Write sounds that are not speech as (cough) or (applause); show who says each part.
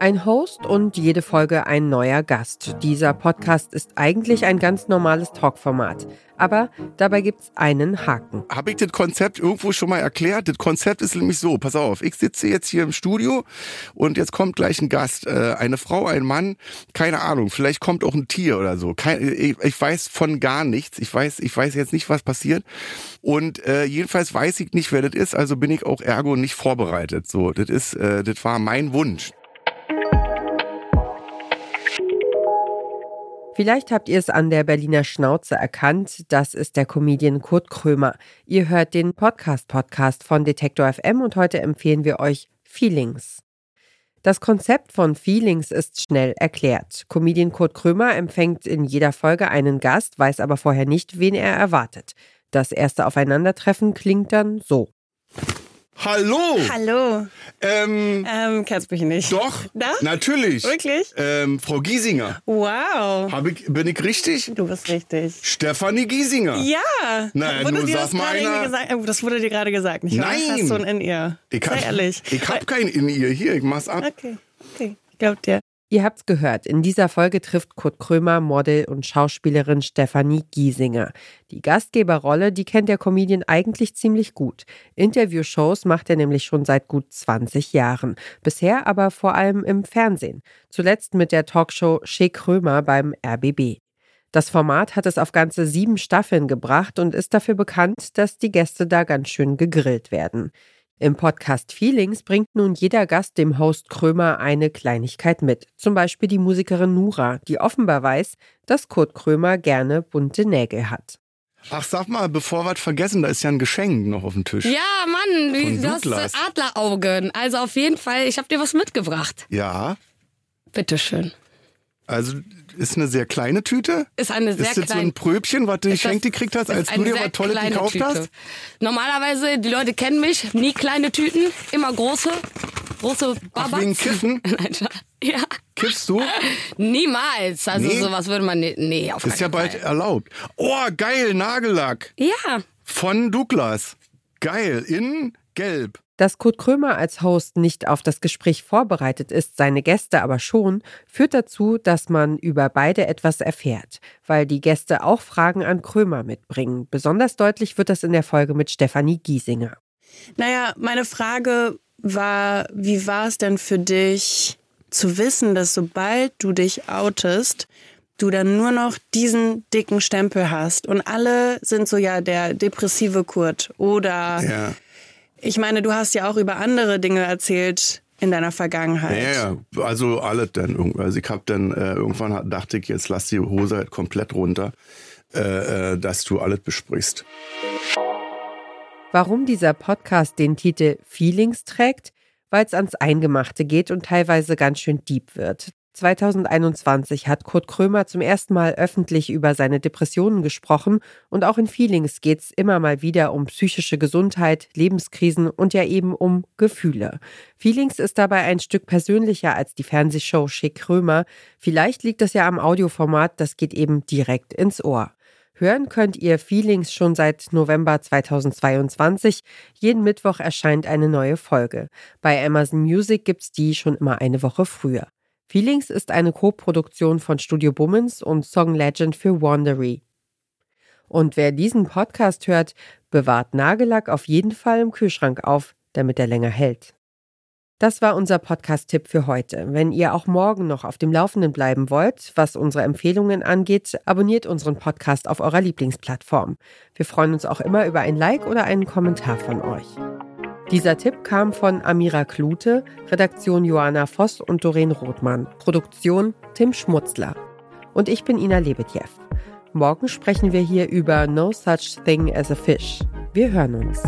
Speaker 1: Ein Host und jede Folge ein neuer Gast. Dieser Podcast ist eigentlich ein ganz normales Talkformat. Aber dabei gibt's einen Haken.
Speaker 2: Habe ich das Konzept irgendwo schon mal erklärt? Das Konzept ist nämlich so, pass auf, ich sitze jetzt hier im Studio und jetzt kommt gleich ein Gast, äh, eine Frau, ein Mann, keine Ahnung, vielleicht kommt auch ein Tier oder so. Ich, weiß von gar nichts. Ich weiß, ich weiß jetzt nicht, was passiert. Und äh, jedenfalls weiß ich nicht, wer das ist, also bin ich auch ergo nicht vorbereitet. So, das ist, äh, das war mein Wunsch.
Speaker 1: Vielleicht habt ihr es an der Berliner Schnauze erkannt. Das ist der Comedian Kurt Krömer. Ihr hört den Podcast-Podcast von Detektor FM und heute empfehlen wir euch Feelings. Das Konzept von Feelings ist schnell erklärt. Comedian Kurt Krömer empfängt in jeder Folge einen Gast, weiß aber vorher nicht, wen er erwartet. Das erste Aufeinandertreffen klingt dann so.
Speaker 2: Hallo!
Speaker 3: Hallo.
Speaker 2: Ähm,
Speaker 3: Ähm, kennst mich nicht.
Speaker 2: doch,
Speaker 3: Da?
Speaker 2: natürlich.
Speaker 3: Wirklich?
Speaker 2: Ähm, Frau Giesinger.
Speaker 3: Wow.
Speaker 2: Hab ich, bin ich richtig?
Speaker 3: Du bist richtig.
Speaker 2: Stefanie Giesinger.
Speaker 3: Ja.
Speaker 2: Naja,
Speaker 3: Wurde
Speaker 2: nur
Speaker 3: dir das
Speaker 2: mal einer-
Speaker 3: gesagt? Oh, Das wurde dir gerade gesagt, nicht?
Speaker 2: Nein.
Speaker 3: Hast du ein in ihr?
Speaker 2: Ich hab,
Speaker 3: ehrlich.
Speaker 2: Ich hab kein in ihr. Hier, ich mach's ab.
Speaker 3: Okay, okay. Ich glaub dir.
Speaker 1: Ihr habt's gehört, in dieser Folge trifft Kurt Krömer Model und Schauspielerin Stefanie Giesinger. Die Gastgeberrolle, die kennt der Comedian eigentlich ziemlich gut. Interviewshows macht er nämlich schon seit gut 20 Jahren. Bisher aber vor allem im Fernsehen. Zuletzt mit der Talkshow Chez Krömer beim RBB. Das Format hat es auf ganze sieben Staffeln gebracht und ist dafür bekannt, dass die Gäste da ganz schön gegrillt werden. Im Podcast Feelings bringt nun jeder Gast dem Host Krömer eine Kleinigkeit mit. Zum Beispiel die Musikerin Nura, die offenbar weiß, dass Kurt Krömer gerne bunte Nägel hat.
Speaker 2: Ach, sag mal, bevor wir was vergessen, da ist ja ein Geschenk noch auf dem Tisch.
Speaker 4: Ja, Mann,
Speaker 2: Von
Speaker 4: du, hast Adleraugen. Also auf jeden Fall, ich habe dir was mitgebracht.
Speaker 2: Ja,
Speaker 4: Bitteschön.
Speaker 2: Also ist eine sehr kleine Tüte.
Speaker 4: Ist eine sehr
Speaker 2: ist das so ein
Speaker 4: kleine.
Speaker 2: Pröbchen, was du geschenkt gekriegt hast, als du dir was Tolles
Speaker 4: kleine
Speaker 2: gekauft
Speaker 4: Tüte.
Speaker 2: hast?
Speaker 4: Normalerweise, die Leute kennen mich, nie kleine Tüten, immer große, große
Speaker 2: Ach,
Speaker 4: Babats.
Speaker 2: wegen Kiffen? (laughs)
Speaker 4: Nein, (laughs) ja,
Speaker 2: Kiffst du?
Speaker 4: niemals. Also
Speaker 2: Nee.
Speaker 4: sowas würde man nicht, nee, auf
Speaker 2: Ist ja bald
Speaker 4: Fall.
Speaker 2: erlaubt. Oh, geil, Nagellack.
Speaker 4: Ja,
Speaker 2: Von Douglas. Geil, in gelb.
Speaker 1: Dass Kurt Krömer als Host nicht auf das Gespräch vorbereitet ist, seine Gäste aber schon, führt dazu, dass man über beide etwas erfährt, weil die Gäste auch Fragen an Krömer mitbringen. Besonders deutlich wird das in der Folge mit Stefanie Giesinger.
Speaker 3: Naja, meine Frage war, wie war es denn für dich zu wissen, dass sobald du dich outest, du dann nur noch diesen dicken Stempel hast und alle sind so ja der depressive Kurt oder
Speaker 2: Ja.
Speaker 3: Ich meine, du hast ja auch über andere Dinge erzählt in deiner Vergangenheit.
Speaker 2: Ja, ja, also alles dann irgendwie. Also ich hab dann äh, irgendwann dachte ich, jetzt lass die Hose halt komplett runter, äh, äh, dass du alles besprichst.
Speaker 1: Warum dieser Podcast den Titel Feelings trägt? Weil es ans Eingemachte geht und teilweise ganz schön deep wird. 2021 hat Kurt Krömer zum ersten Mal öffentlich über seine Depressionen gesprochen und auch in Feelings geht es immer mal wieder um psychische Gesundheit, Lebenskrisen und ja eben um Gefühle. Feelings ist dabei ein Stück persönlicher als die Fernsehshow Chez Krömer. Vielleicht liegt das ja am Audioformat, das geht eben direkt ins Ohr. Hören könnt ihr Feelings schon seit November 2022. Jeden Mittwoch erscheint eine neue Folge. Bei Amazon Music gibt's die schon immer eine Woche früher. Feelings ist eine Co-Produktion von Studio Bummens und Song Legend für Wandery. Und wer diesen Podcast hört, bewahrt Nagellack auf jeden Fall im Kühlschrank auf, damit er länger hält. Das war unser Podcast-Tipp für heute. Wenn ihr auch morgen noch auf dem Laufenden bleiben wollt, was unsere Empfehlungen angeht, abonniert unseren Podcast auf eurer Lieblingsplattform. Wir freuen uns auch immer über ein Like oder einen Kommentar von euch. Dieser Tipp kam von Amira Klute, Redaktion Joanna Voss und Doreen Rothmann, Produktion Tim Schmutzler. Und ich bin Ina Lebetjew. Morgen sprechen wir hier über No Such Thing as a Fish. Wir hören uns.